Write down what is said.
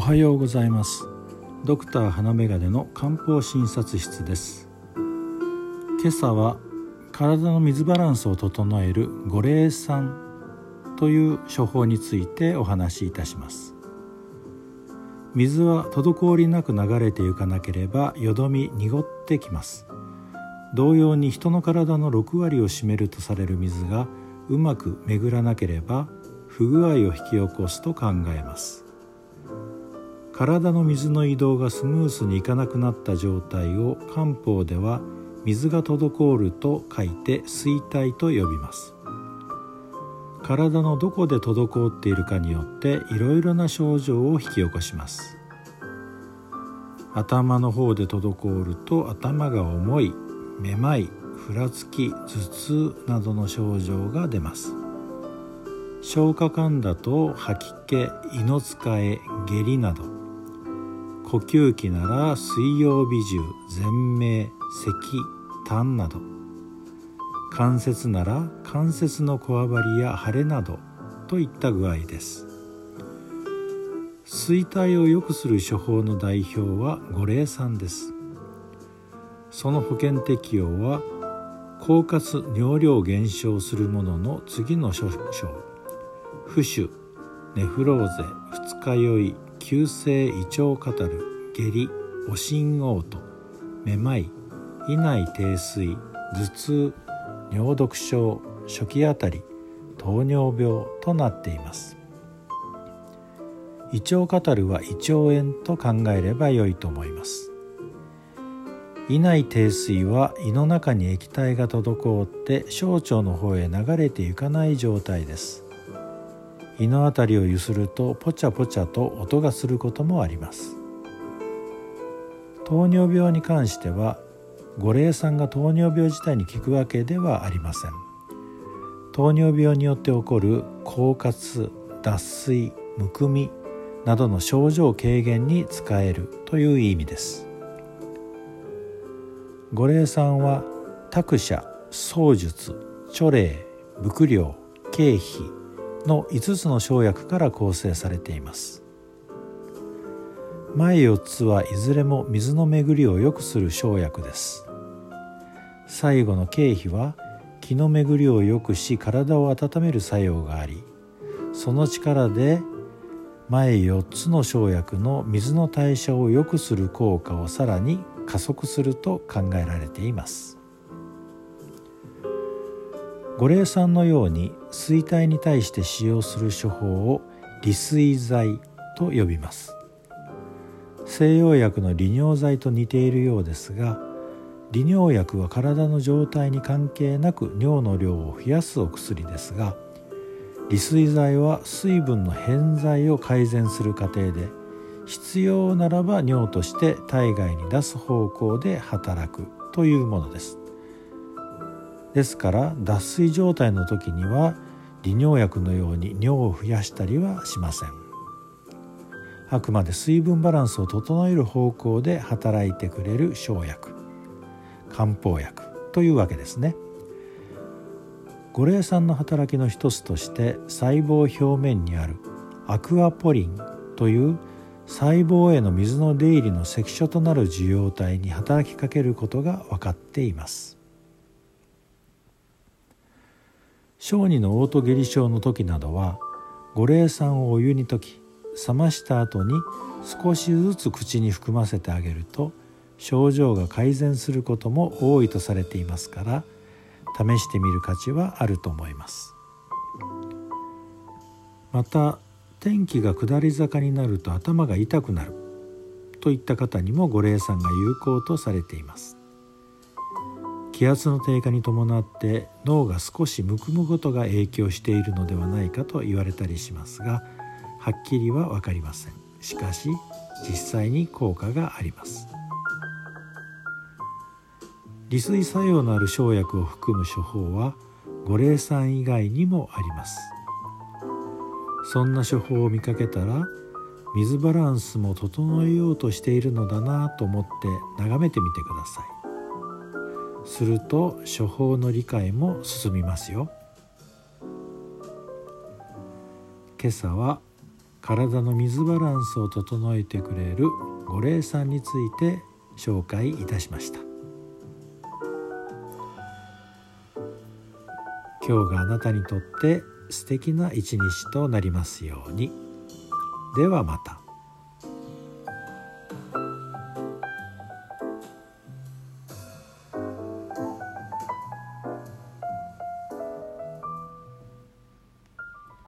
おはようございます。ドクター花眼鏡の漢方診察室です。今朝は体の水バランスを整える五苓散という処方についてお話しいたします。水は滞りなく流れていかなければよどみ濁ってきます。同様に人の体の6割を占めるとされる水がうまく巡らなければ不具合を引き起こすと考えます。体の水の移動がスムースにいかなくなった状態を漢方では水が滞ると書いて衰退と呼びます。体のどこで滞っているかによっていろいろな症状を引き起こします。頭の方で滞ると頭が重いめまいふらつき頭痛などの症状が出ます。消化管だと吐き気胃の使え下痢など。呼吸器なら水曜日中全鳴咳痰など関節なら関節のこわばりや腫れなどといった具合です。衰退を良くする処方の代表は五苓散です。その保険適用は狡猾尿量減少するものの次の諸症浮腫ネフローゼ二日酔い急性胃腸カタル下痢おしん嘔吐めまい胃内低水頭痛尿毒症初期あたり糖尿病となっています。胃腸カタルは胃腸炎と考えればよいと思います。胃内低水は胃の中に液体が滞って小腸の方へ流れていかない状態です。胃の辺りをゆするとポチャポチャと音がすることもあります。糖尿病に関しては五苓散が糖尿病自体に効くわけではありません。糖尿病によって起こる狡猾脱水むくみなどの症状軽減に使えるという意味です。五苓散は託舎槍術著霊伏量経費の5つの生薬から構成されています。前4つはいずれも水の巡りを良くする生薬です。最後の経費は気の巡りを良くし体を温める作用がありその力で前4つの生薬の水の代謝を良くする効果をさらに加速すると考えられています。五苓散のように衰退に対して使用する処方を利水剤と呼びます。西洋薬の利尿剤と似ているようですが利尿薬は体の状態に関係なく尿の量を増やすお薬ですが利水剤は水分の偏在を改善する過程で必要ならば尿として体外に出す方向で働くというものです。ですから脱水状態の時には利尿薬のように尿を増やしたりはしません。あくまで水分バランスを整える方向で働いてくれる生薬漢方薬というわけですね。五苓散の働きの一つとして細胞表面にあるアクアポリンという細胞への水の出入りの関所となる受容体に働きかけることが分かっています。小児のオート下痢症の時などは五苓散をお湯に溶き冷ました後に少しずつ口に含ませてあげると症状が改善することも多いとされていますから試してみる価値はあると思います。また天気が下り坂になると頭が痛くなるといった方にも五苓散が有効とされています。気圧の低下に伴って脳が少しむくむことが影響しているのではないかと言われたりしますがはっきりは分かりません。しかし実際に効果があります。利水作用のある生薬を含む処方は五苓散以外にもあります。そんな処方を見かけたら水バランスも整えようとしているのだなと思って眺めてみてください。すると処方の理解も進みますよ。今朝は体の水バランスを整えてくれる五霊さんについて紹介いたしました。今日があなたにとって素敵な一日となりますように。ではまた。